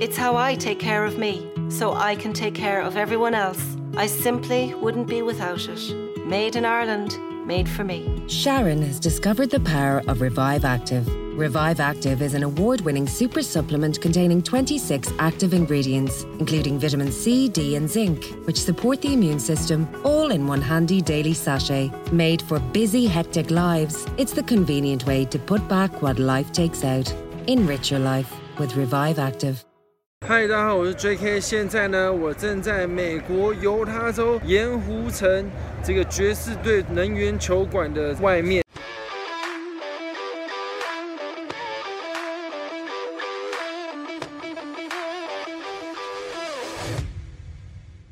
It's how I take care of me, so I can take care of everyone else. I simply wouldn't be without it. Made in Ireland, made for me. Sharon has discovered the power of Revive Active. Revive Active is an award winning super supplement containing 26 active ingredients, including vitamin C, D, and zinc, which support the immune system, all in one handy daily sachet. Made for busy, hectic lives, it's the convenient way to put back what life takes out. Enrich your life with Revive Active. 嗨，大家好，我是 J.K。现在呢，我正在美国犹他州盐湖城这个爵士队能源球馆的外面。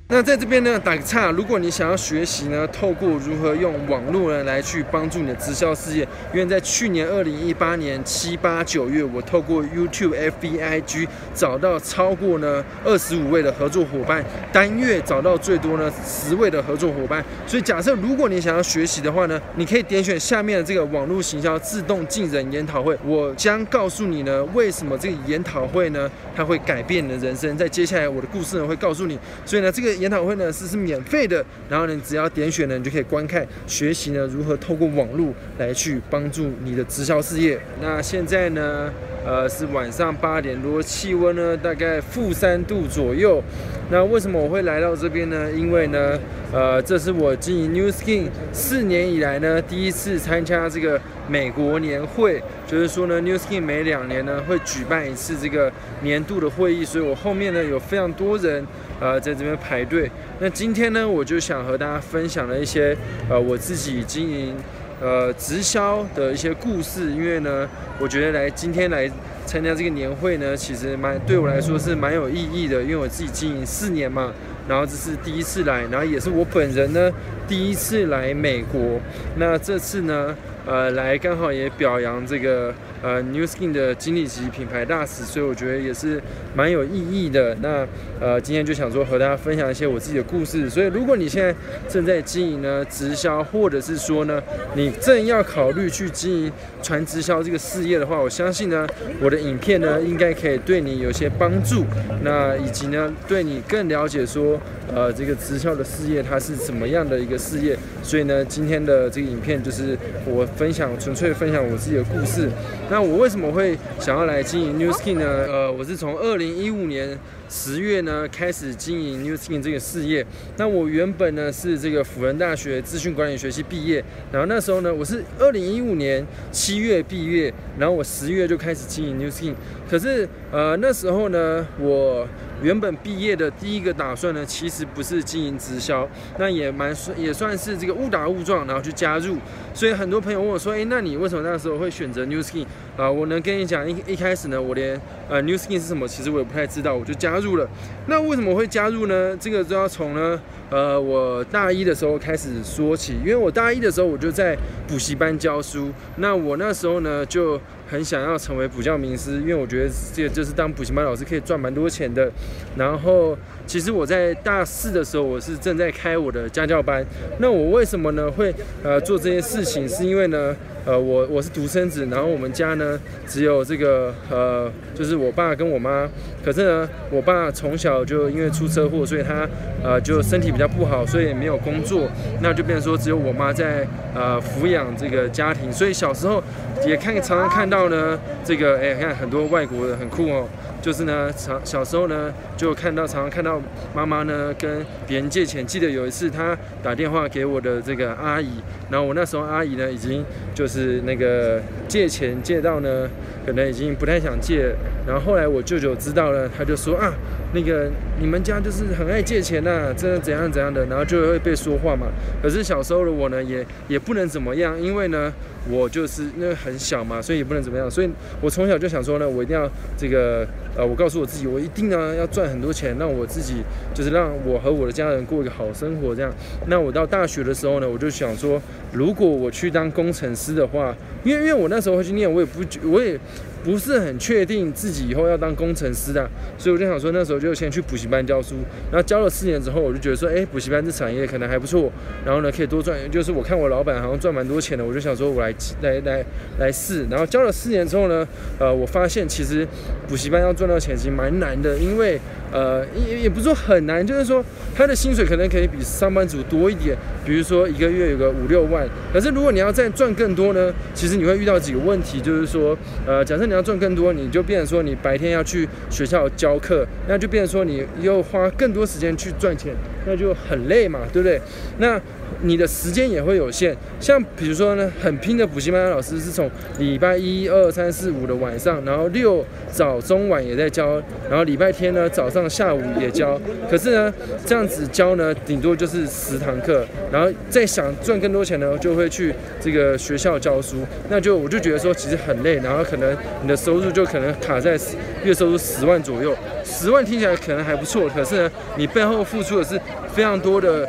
那在这边呢，打个岔，如果你想要学习呢，透过如何用网络呢来去帮助你的直销事业，因为在去年二零一八年七八九月，我透过 YouTube FBIG 找到超过呢二十五位的合作伙伴，单月找到最多呢十位的合作伙伴。所以假设如果你想要学习的话呢，你可以点选下面的这个网络行销自动进人研讨会，我将告诉你呢为什么这个研讨会呢它会改变你的人生。在接下来我的故事呢会告诉你，所以呢这个。研讨会呢是是免费的，然后呢，只要点选呢，你就可以观看学习呢如何透过网络来去帮助你的直销事业。那现在呢，呃，是晚上八点多，气温呢大概负三度左右。那为什么我会来到这边呢？因为呢，呃，这是我经营 New Skin 四年以来呢第一次参加这个美国年会，就是说呢，New Skin 每两年呢会举办一次这个年度的会议，所以我后面呢有非常多人呃在这边排队。那今天呢，我就想和大家分享了一些呃我自己经营呃直销的一些故事，因为呢，我觉得来今天来。参加这个年会呢，其实蛮对我来说是蛮有意义的，因为我自己经营四年嘛，然后这是第一次来，然后也是我本人呢第一次来美国，那这次呢。呃，来刚好也表扬这个呃 New Skin 的经理级品牌大使，所以我觉得也是蛮有意义的。那呃，今天就想说和大家分享一些我自己的故事。所以如果你现在正在经营呢直销，或者是说呢你正要考虑去经营传直销这个事业的话，我相信呢我的影片呢应该可以对你有些帮助。那以及呢对你更了解说呃这个直销的事业它是怎么样的一个事业。所以呢今天的这个影片就是我。分享纯粹分享我自己的故事。那我为什么会想要来经营 New Skin 呢？呃，我是从二零一五年十月呢开始经营 New Skin 这个事业。那我原本呢是这个辅仁大学资讯管理学系毕业，然后那时候呢我是二零一五年七月毕业，然后我十月就开始经营 New Skin。可是呃那时候呢我。原本毕业的第一个打算呢，其实不是经营直销，那也蛮算也算是这个误打误撞，然后去加入。所以很多朋友问我说：“哎，那你为什么那时候会选择 New Skin 啊？”我能跟你讲，一一开始呢，我连呃 New Skin 是什么，其实我也不太知道，我就加入了。那为什么会加入呢？这个就要从呢呃我大一的时候开始说起，因为我大一的时候我就在补习班教书，那我那时候呢就。很想要成为补教名师，因为我觉得这个就是当补习班老师可以赚蛮多钱的。然后，其实我在大四的时候，我是正在开我的家教班。那我为什么呢会呃做这件事情？是因为呢？呃，我我是独生子，然后我们家呢只有这个呃，就是我爸跟我妈。可是呢，我爸从小就因为出车祸，所以他呃就身体比较不好，所以也没有工作。那就变成说只有我妈在呃抚养这个家庭。所以小时候也看常常看到呢，这个哎看很多外国人很酷哦。就是呢，常小时候呢，就看到常常看到妈妈呢跟别人借钱。记得有一次，她打电话给我的这个阿姨，然后我那时候阿姨呢已经就是那个借钱借到呢，可能已经不太想借。然后后来我舅舅知道了，他就说啊，那个你们家就是很爱借钱呐，真的怎样怎样的，然后就会被说话嘛。可是小时候的我呢，也也不能怎么样，因为呢，我就是因为很小嘛，所以也不能怎么样。所以我从小就想说呢，我一定要这个。呃，我告诉我自己，我一定呢要赚很多钱，让我自己就是让我和我的家人过一个好生活。这样，那我到大学的时候呢，我就想说，如果我去当工程师的话，因为因为我那时候会去念，我也不我也不是很确定自己以后要当工程师的，所以我就想说那时候就先去补习班教书，然后教了四年之后，我就觉得说，哎，补习班这产业可能还不错，然后呢可以多赚，就是我看我老板好像赚蛮多钱的，我就想说我来来来来试，然后教了四年之后呢，呃，我发现其实补习班要赚到钱其实蛮难的，因为呃也也不是说很难，就是说他的薪水可能可以比上班族多一点，比如说一个月有个五六万，可是如果你要再赚更多呢，其实你会遇到几个问题，就是说，呃，假设你要赚更多，你就变成说你白天要去学校教课，那就变成说你又花更多时间去赚钱，那就很累嘛，对不对？那你的时间也会有限，像比如说呢，很拼的补习班老师是从礼拜一、二、三、四、五的晚上，然后六早、中、晚也在教，然后礼拜天呢早上、下午也教。可是呢，这样子教呢，顶多就是十堂课，然后再想赚更多钱呢，就会去这个学校教书。那就我就觉得说，其实很累，然后可能你的收入就可能卡在月收入十万左右。十万听起来可能还不错，可是呢，你背后付出的是非常多的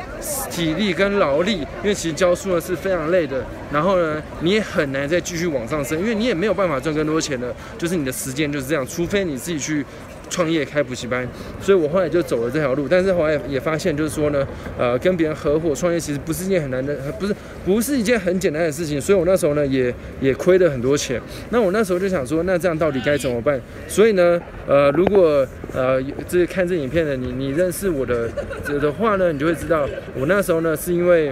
体力跟劳力，因为其实教书呢是非常累的。然后呢，你也很难再继续往上升，因为你也没有办法赚更多钱了，就是你的时间就是这样，除非你自己去。创业开补习班，所以我后来就走了这条路。但是后来也发现，就是说呢，呃，跟别人合伙创业其实不是一件很难的，不是不是一件很简单的事情。所以我那时候呢，也也亏了很多钱。那我那时候就想说，那这样到底该怎么办？所以呢，呃，如果呃这看这影片的你，你认识我的的话呢，你就会知道，我那时候呢是因为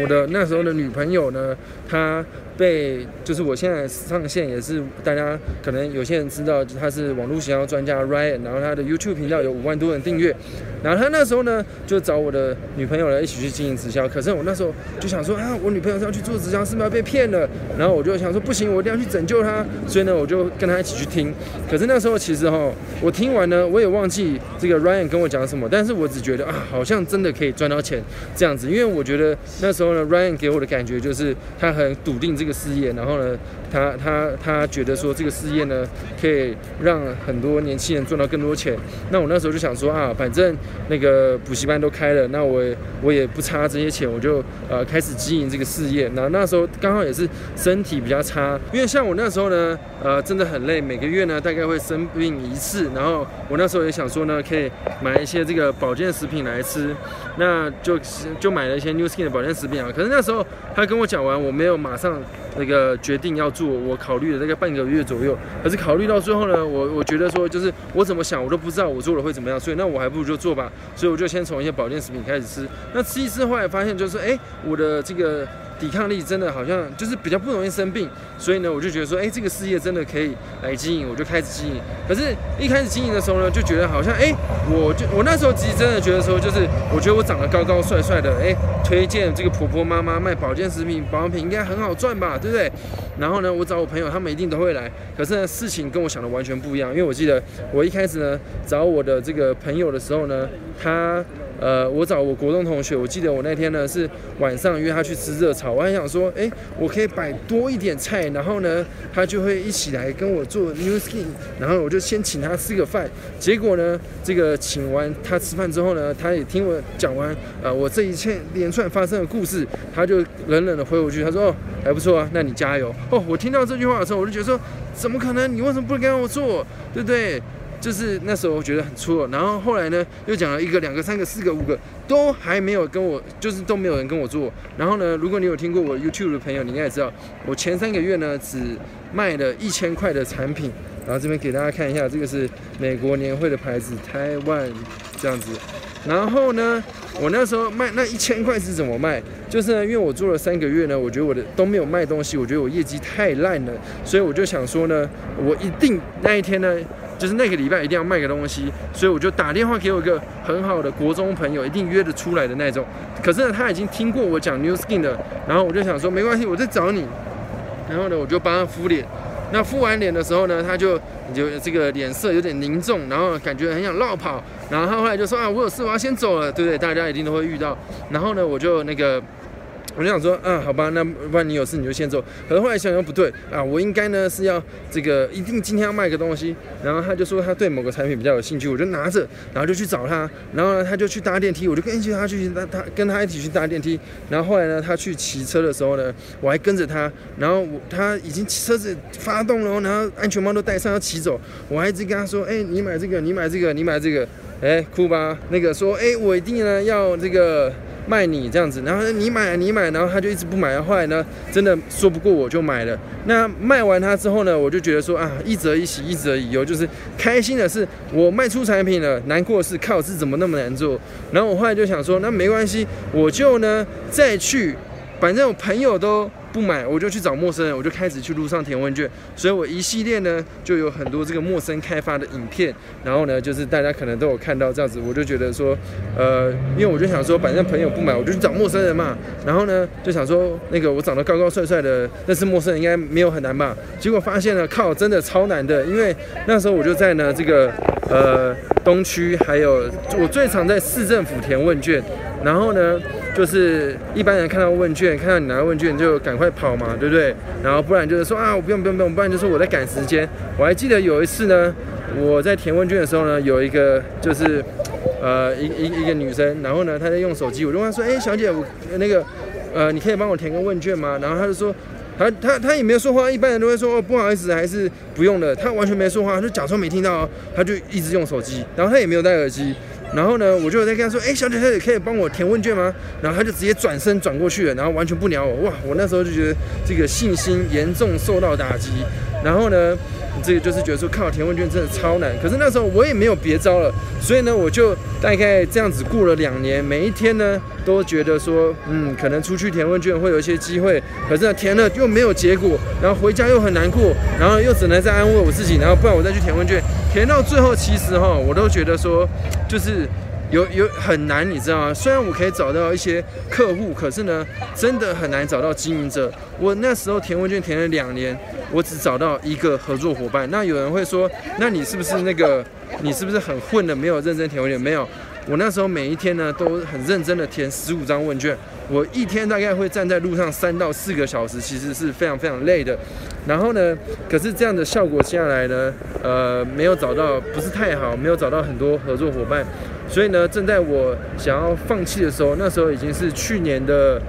我的那时候的女朋友呢，她。被就是我现在上线也是大家可能有些人知道他是网络营销专家 Ryan，然后他的 YouTube 频道有五万多人订阅，然后他那时候呢就找我的女朋友来一起去经营直销，可是我那时候就想说啊，我女朋友是要去做直销，是不是要被骗了？然后我就想说不行，我一定要去拯救她，所以呢我就跟他一起去听。可是那时候其实哈，我听完呢我也忘记这个 Ryan 跟我讲什么，但是我只觉得啊，好像真的可以赚到钱这样子，因为我觉得那时候呢 Ryan 给我的感觉就是他很笃定这个。个事业，然后呢，他他他觉得说这个事业呢，可以让很多年轻人赚到更多钱。那我那时候就想说啊，反正那个补习班都开了，那我我也不差这些钱，我就呃开始经营这个事业。那那时候刚好也是身体比较差，因为像我那时候呢，呃，真的很累，每个月呢大概会生病一次。然后我那时候也想说呢，可以买一些这个保健食品来吃，那就就买了一些 New Skin 的保健食品啊。可是那时候他跟我讲完，我没有马上。那个决定要做，我考虑了大概半个月左右，可是考虑到最后呢，我我觉得说就是我怎么想我都不知道我做了会怎么样，所以那我还不如就做吧，所以我就先从一些保健食品开始吃，那吃一吃后来发现就是哎我的这个。抵抗力真的好像就是比较不容易生病，所以呢，我就觉得说，哎，这个事业真的可以来经营，我就开始经营。可是，一开始经营的时候呢，就觉得好像，哎，我就我那时候其实真的觉得说，就是我觉得我长得高高帅帅的，哎，推荐这个婆婆妈妈卖保健食品、保养品应该很好赚吧，对不对？然后呢，我找我朋友，他们一定都会来。可是呢，事情跟我想的完全不一样，因为我记得我一开始呢找我的这个朋友的时候呢，他。呃，我找我国中同学，我记得我那天呢是晚上约他去吃热炒，我还想说，哎，我可以摆多一点菜，然后呢，他就会一起来跟我做 new skin，然后我就先请他吃个饭。结果呢，这个请完他吃饭之后呢，他也听我讲完，呃，我这一切连串发生的故事，他就冷冷的回我一句，他说，哦，还不错啊，那你加油。哦，我听到这句话的时候，我就觉得说，怎么可能？你为什么不跟我做？对不对？就是那时候我觉得很错，然后后来呢又讲了一个、两个、三个、四个、五个，都还没有跟我，就是都没有人跟我做。然后呢，如果你有听过我 YouTube 的朋友，你应该也知道，我前三个月呢只卖了一千块的产品。然后这边给大家看一下，这个是美国年会的牌子，台湾这样子。然后呢，我那时候卖那一千块是怎么卖？就是因为我做了三个月呢，我觉得我的都没有卖东西，我觉得我业绩太烂了，所以我就想说呢，我一定那一天呢。就是那个礼拜一定要卖个东西，所以我就打电话给我一个很好的国中朋友，一定约得出来的那种。可是呢，他已经听过我讲 New Skin 的，然后我就想说没关系，我在找你。然后呢，我就帮他敷脸。那敷完脸的时候呢，他就就这个脸色有点凝重，然后感觉很想绕跑。然后他后来就说啊，我有事，我要先走了，对不对？大家一定都会遇到。然后呢，我就那个。我就想说，啊，好吧，那不然你有事你就先走。可是后来想想不对啊，我应该呢是要这个一定今天要卖个东西。然后他就说他对某个产品比较有兴趣，我就拿着，然后就去找他。然后呢，他就去搭电梯，我就跟着他去搭他跟他一起去搭电梯。然后后来呢，他去骑车的时候呢，我还跟着他。然后我他已经车子发动了，然后安全帽都戴上要骑走，我还一直跟他说，哎，你买这个，你买这个，你买这个，哎，酷吧？那个说，哎，我一定呢要这个。卖你这样子，然后你买你买，然后他就一直不买。后来呢，真的说不过我就买了。那卖完它之后呢，我就觉得说啊，一折一喜，一折一忧，就是开心的是我卖出产品了，难过的是靠是怎么那么难做。然后我后来就想说，那没关系，我就呢再去，反正我朋友都。不买，我就去找陌生人，我就开始去路上填问卷，所以我一系列呢就有很多这个陌生开发的影片，然后呢就是大家可能都有看到这样子，我就觉得说，呃，因为我就想说，反正朋友不买，我就去找陌生人嘛，然后呢就想说，那个我长得高高帅帅的，认识陌生人应该没有很难吧？结果发现了，靠，真的超难的，因为那时候我就在呢这个呃东区，还有我最常在市政府填问卷，然后呢。就是一般人看到问卷，看到你拿问卷就赶快跑嘛，对不对？然后不然就是说啊，我不用不用不用，不然就说我在赶时间。我还记得有一次呢，我在填问卷的时候呢，有一个就是呃一一一个女生，然后呢她在用手机，我就问她说，哎，小姐，我那个呃你可以帮我填个问卷吗？然后她就说，她她她也没有说话，一般人都会说哦不好意思，还是不用的。她完全没说话，就假装没听到，她就一直用手机，然后她也没有戴耳机。然后呢，我就在跟他说：“哎，小姐，姐，可以帮我填问卷吗？”然后他就直接转身转过去了，然后完全不鸟我。哇，我那时候就觉得这个信心严重受到打击。然后呢，这个就是觉得说，靠，填问卷真的超难。可是那时候我也没有别招了，所以呢，我就大概这样子过了两年，每一天呢都觉得说，嗯，可能出去填问卷会有一些机会。可是，填了又没有结果，然后回家又很难过，然后又只能再安慰我自己，然后不然我再去填问卷。填到最后，其实哈，我都觉得说，就是有有很难，你知道吗？虽然我可以找到一些客户，可是呢，真的很难找到经营者。我那时候填问卷填了两年，我只找到一个合作伙伴。那有人会说，那你是不是那个，你是不是很混的，没有认真填问卷？没有。我那时候每一天呢都很认真的填十五张问卷，我一天大概会站在路上三到四个小时，其实是非常非常累的。然后呢，可是这样的效果下来呢，呃，没有找到不是太好，没有找到很多合作伙伴，所以呢，正在我想要放弃的时候，那时候已经是去年的。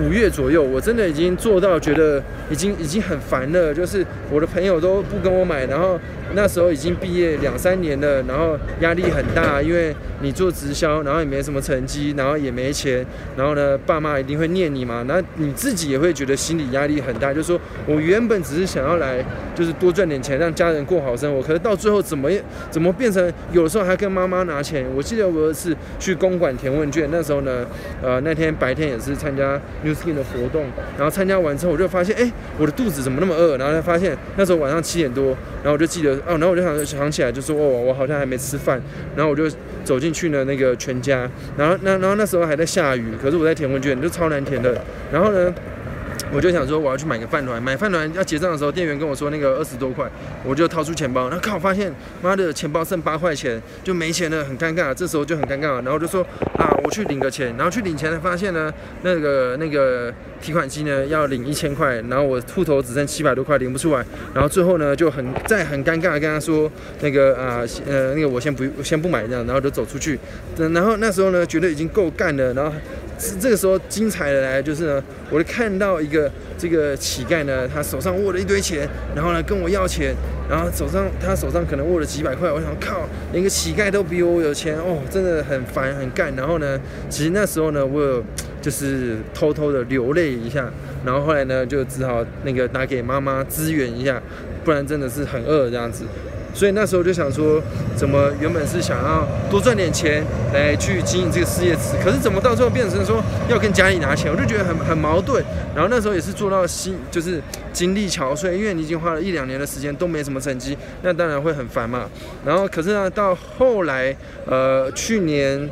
五月左右，我真的已经做到觉得已经已经很烦了，就是我的朋友都不跟我买，然后那时候已经毕业两三年了，然后压力很大，因为你做直销，然后也没什么成绩，然后也没钱，然后呢，爸妈一定会念你嘛，那你自己也会觉得心理压力很大，就说我原本只是想要来就是多赚点钱，让家人过好生活，可是到最后怎么怎么变成有时候还跟妈妈拿钱？我记得我有一次去公馆填问卷，那时候呢，呃，那天白天也是参加。New Skin 的活动，然后参加完之后，我就发现，哎，我的肚子怎么那么饿？然后才发现那时候晚上七点多，然后我就记得，哦，然后我就想想起来，就说，哦，我好像还没吃饭。然后我就走进去了那个全家，然后那然后那时候还在下雨，可是我在填问卷，就超难填的。然后呢？我就想说我要去买个饭团，买饭团要结账的时候，店员跟我说那个二十多块，我就掏出钱包，然后看我发现妈的钱包剩八块钱，就没钱了，很尴尬。这时候就很尴尬，然后就说啊，我去领个钱，然后去领钱才发现呢，那个那个提款机呢要领一千块，然后我户头只剩七百多块，领不出来，然后最后呢就很在很尴尬跟他说那个啊呃那个我先不先不买这样，然后就走出去，然后那时候呢觉得已经够干了，然后。这个时候精彩的来就是呢，我就看到一个这个乞丐呢，他手上握了一堆钱，然后呢跟我要钱，然后手上他手上可能握了几百块，我想靠，连个乞丐都比我有钱哦，真的很烦很干。然后呢，其实那时候呢，我有就是偷偷的流泪一下，然后后来呢就只好那个打给妈妈支援一下，不然真的是很饿这样子。所以那时候就想说，怎么原本是想要多赚点钱来去经营这个事业，可是怎么到最后变成说要跟家里拿钱，我就觉得很很矛盾。然后那时候也是做到心就是精力憔悴，因为你已经花了一两年的时间都没什么成绩，那当然会很烦嘛。然后可是呢，到后来呃去年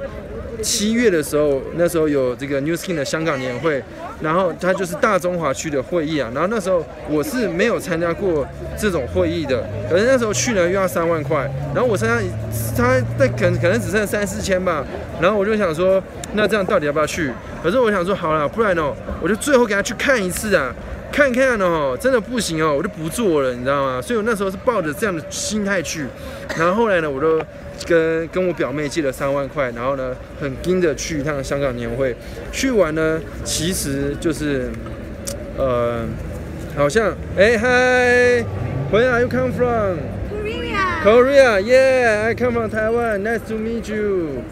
七月的时候，那时候有这个 New Skin 的香港年会，然后它就是大中华区的会议啊。然后那时候我是没有参加过这种会议的，可是那时候去呢又要三万块，然后我身上他在可可能只剩三四千吧，然后我就想说，那这样到底要不要去？可是我想说，好了，不然哦，我就最后给他去看一次啊。看看哦，真的不行哦，我就不做了，你知道吗？所以我那时候是抱着这样的心态去，然后后来呢，我就跟跟我表妹借了三万块，然后呢，很盯着去一趟香港年会。去完呢，其实就是，呃，好像，哎，Hi，Where are you come from？Korea。Korea，Yeah，I come from Taiwan. Nice to meet you.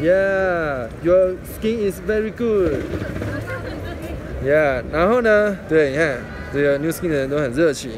Yeah，your skin is very good. Yeah，然后呢？对，你看这个 New Skin 的人都很热情。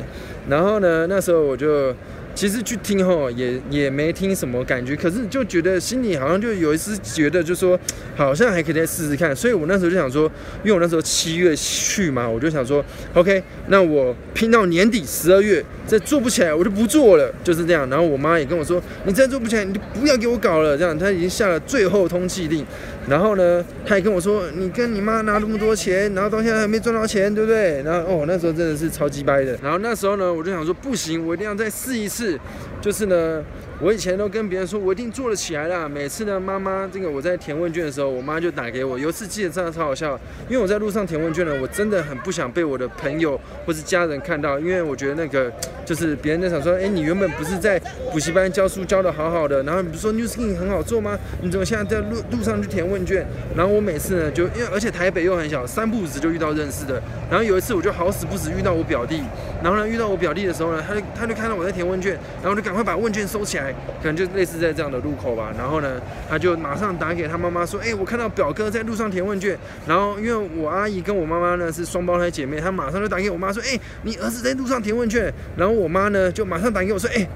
然后呢，那时候我就。其实去听吼也也没听什么感觉，可是就觉得心里好像就有一丝觉得，就说好像还可以再试试看。所以我那时候就想说，因为我那时候七月去嘛，我就想说，OK，那我拼到年底十二月再做不起来，我就不做了，就是这样。然后我妈也跟我说，你再做不起来，你就不要给我搞了。这样，她已经下了最后通缉令。然后呢，他也跟我说，你跟你妈拿那么多钱，然后到现在还没赚到钱，对不对？然后哦，那时候真的是超级掰的。然后那时候呢，我就想说，不行，我一定要再试一次。就是呢。我以前都跟别人说，我一定做得起来啦。每次呢，妈妈这个我在填问卷的时候，我妈就打给我。有一次记得真的超好笑，因为我在路上填问卷呢，我真的很不想被我的朋友或是家人看到，因为我觉得那个就是别人在想说，哎，你原本不是在补习班教书教的好好的，然后你不是说 New Skin 很好做吗？你怎么现在在路路上去填问卷？然后我每次呢，就因为而且台北又很小，三步子就遇到认识的。然后有一次我就好死不死遇到我表弟，然后呢遇到我表弟的时候呢，他就他就看到我在填问卷，然后就赶快把问卷收起来，可能就类似。在这样的路口吧，然后呢，他就马上打给他妈妈说：“哎，我看到表哥在路上填问卷。”然后因为我阿姨跟我妈妈呢是双胞胎姐妹，她马上就打给我妈说：“哎，你儿子在路上填问卷。”然后我妈呢就马上打给我说：“哎，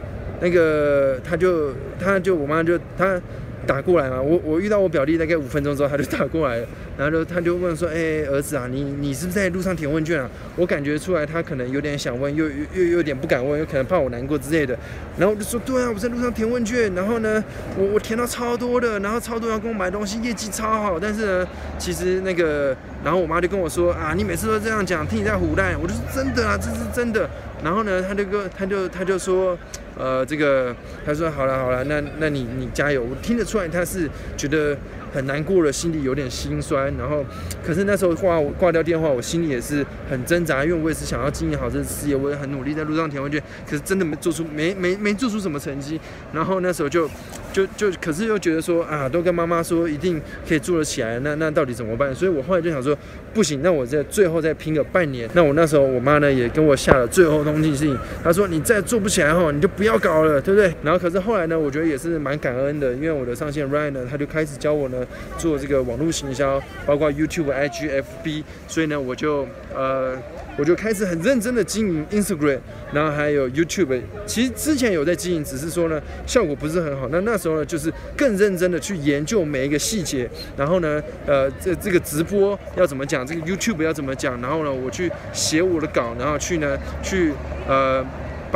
那个他就他就我妈就他。”打过来嘛，我我遇到我表弟大概五分钟之后他就打过来了，然后就他就问说，哎儿子啊，你你是不是在路上填问卷啊？我感觉出来他可能有点想问，又又又有点不敢问，有可能怕我难过之类的。然后我就说，对啊，我在路上填问卷，然后呢，我我填到超多的，然后超多人跟我买东西，业绩超好。但是呢，其实那个，然后我妈就跟我说啊，你每次都这样讲，听你在胡乱。我就说真的啊，这是真的。然后呢，他就跟他就他就说。呃，这个他说好了好了，那那你你加油，我听得出来他是觉得。很难过了，心里有点心酸。然后，可是那时候挂挂掉电话，我心里也是很挣扎，因为我也是想要经营好这事业，我也很努力在路上填问卷，可是真的没做出没没没做出什么成绩。然后那时候就就就，可是又觉得说啊，都跟妈妈说一定可以做得起来，那那到底怎么办？所以我后来就想说，不行，那我在最后再拼个半年。那我那时候我妈呢也跟我下了最后通缉信，她说你再做不起来哈，你就不要搞了，对不对？然后可是后来呢，我觉得也是蛮感恩的，因为我的上线 Ryan 呢，他就开始教我呢。做这个网络行销，包括 YouTube、IG、FB，所以呢，我就呃，我就开始很认真的经营 Instagram，然后还有 YouTube。其实之前有在经营，只是说呢，效果不是很好。那那时候呢，就是更认真的去研究每一个细节，然后呢，呃，这这个直播要怎么讲，这个 YouTube 要怎么讲，然后呢，我去写我的稿，然后去呢，去呃。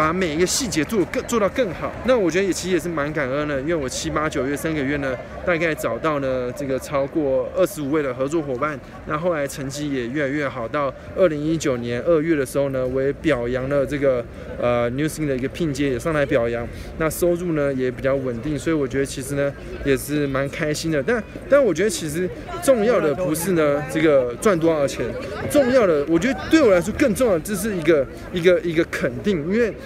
把每一个细节做更做到更好，那我觉得也其实也是蛮感恩的，因为我七八九月三个月呢，大概找到呢这个超过二十五位的合作伙伴，那后来成绩也越来越好，到二零一九年二月的时候呢，我也表扬了这个呃 New Sing 的一个聘接也上来表扬，那收入呢也比较稳定，所以我觉得其实呢也是蛮开心的，但但我觉得其实重要的不是呢这个赚多少钱，重要的我觉得对我来说更重要的这是一个一个一个肯定，因为。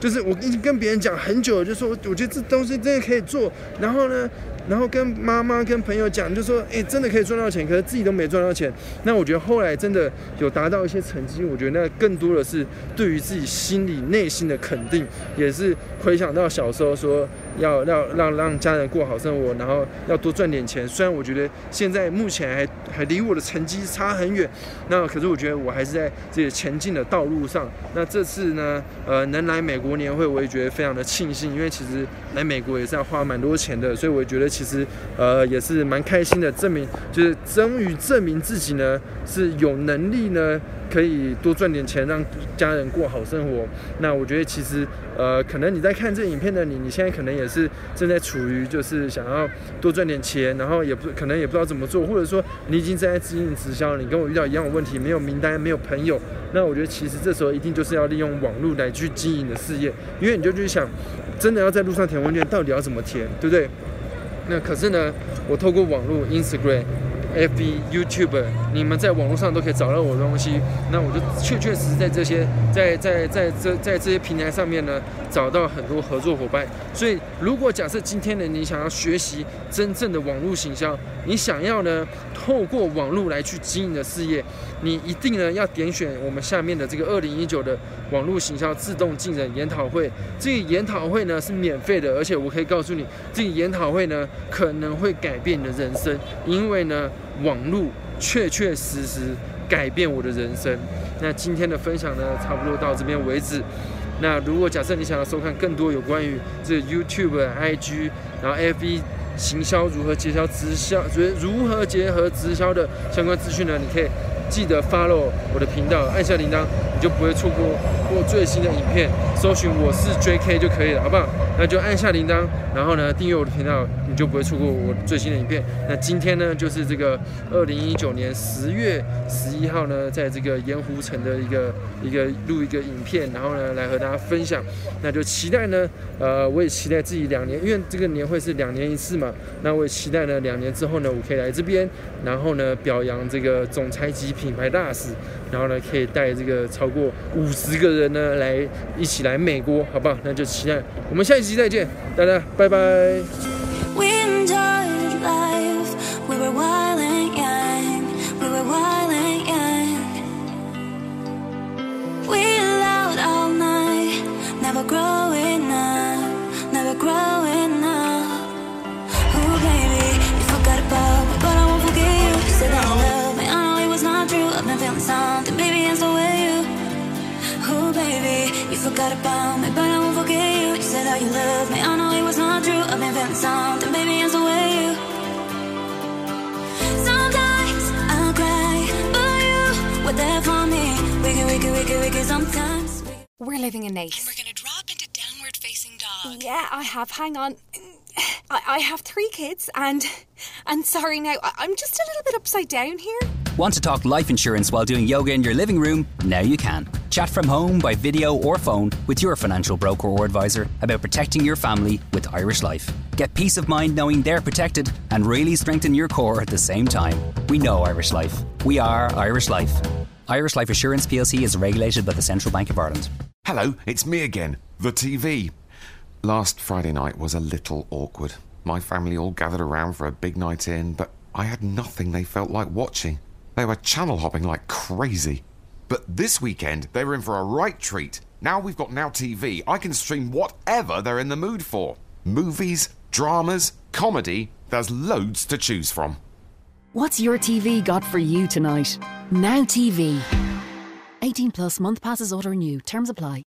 就是我已经跟别人讲很久，就说我觉得这东西真的可以做，然后呢。然后跟妈妈、跟朋友讲，就说：“哎，真的可以赚到钱，可是自己都没赚到钱。”那我觉得后来真的有达到一些成绩，我觉得那更多的是对于自己心里内心的肯定，也是回想到小时候说要要让让家人过好生活，然后要多赚点钱。虽然我觉得现在目前还还离我的成绩差很远，那可是我觉得我还是在这个前进的道路上。那这次呢，呃，能来美国国年会，我也觉得非常的庆幸，因为其实来美国也是要花蛮多钱的，所以我觉得。其实，呃，也是蛮开心的，证明就是终于证明自己呢是有能力呢，可以多赚点钱，让家人过好生活。那我觉得其实，呃，可能你在看这影片的你，你现在可能也是正在处于就是想要多赚点钱，然后也不可能也不知道怎么做，或者说你已经在经营直销，你跟我遇到一样的问题，没有名单，没有朋友。那我觉得其实这时候一定就是要利用网络来去经营的事业，因为你就去想，真的要在路上填问卷，到底要怎么填，对不对？那可是呢，我透过网络，Instagram。F B YouTube，你们在网络上都可以找到我的东西，那我就确确实实在这些在在在这在这些平台上面呢，找到很多合作伙伴。所以，如果假设今天呢，你想要学习真正的网络行销，你想要呢透过网络来去经营的事业，你一定呢要点选我们下面的这个二零一九的网络行销自动进人研讨会。这个研讨会呢是免费的，而且我可以告诉你，这个研讨会呢可能会改变你的人生，因为呢。网络确确实实改变我的人生。那今天的分享呢，差不多到这边为止。那如果假设你想要收看更多有关于这 YouTube、IG，然后 FB 行销如何结销直销，如如何结合直销的相关资讯呢？你可以记得 follow 我的频道，按下铃铛，你就不会错过我最新的影片。搜寻我是 JK 就可以了，好不好？那就按下铃铛，然后呢订阅我的频道。你就不会错过我最新的影片。那今天呢，就是这个二零一九年十月十一号呢，在这个盐湖城的一个一个录一个影片，然后呢来和大家分享。那就期待呢，呃，我也期待自己两年，因为这个年会是两年一次嘛。那我也期待呢，两年之后呢，我可以来这边，然后呢表扬这个总裁级品牌大使，然后呢可以带这个超过五十个人呢来一起来美国，好不好？那就期待我们下一期再见，大家拜拜。Forgot about me, but I won't forget you. You said that you love me, I know it was not true. I've been feeling something, baby, it's the way you. Sometimes I cry, but you were there for me. Sometimes. We're living in Nace. And we're gonna drop into downward facing dog. Yeah, I have. Hang on. I, I have three kids, and and sorry now, I, I'm just a little bit upside down here. Want to talk life insurance while doing yoga in your living room? Now you can. Chat from home, by video, or phone with your financial broker or advisor about protecting your family with Irish Life. Get peace of mind knowing they're protected and really strengthen your core at the same time. We know Irish Life. We are Irish Life. Irish Life Assurance plc is regulated by the Central Bank of Ireland. Hello, it's me again, the TV. Last Friday night was a little awkward. My family all gathered around for a big night in, but I had nothing they felt like watching. They were channel hopping like crazy. But this weekend, they were in for a right treat. Now we've got Now TV, I can stream whatever they're in the mood for movies, dramas, comedy. There's loads to choose from. What's your TV got for you tonight? Now TV. 18 plus month passes auto renew. Terms apply.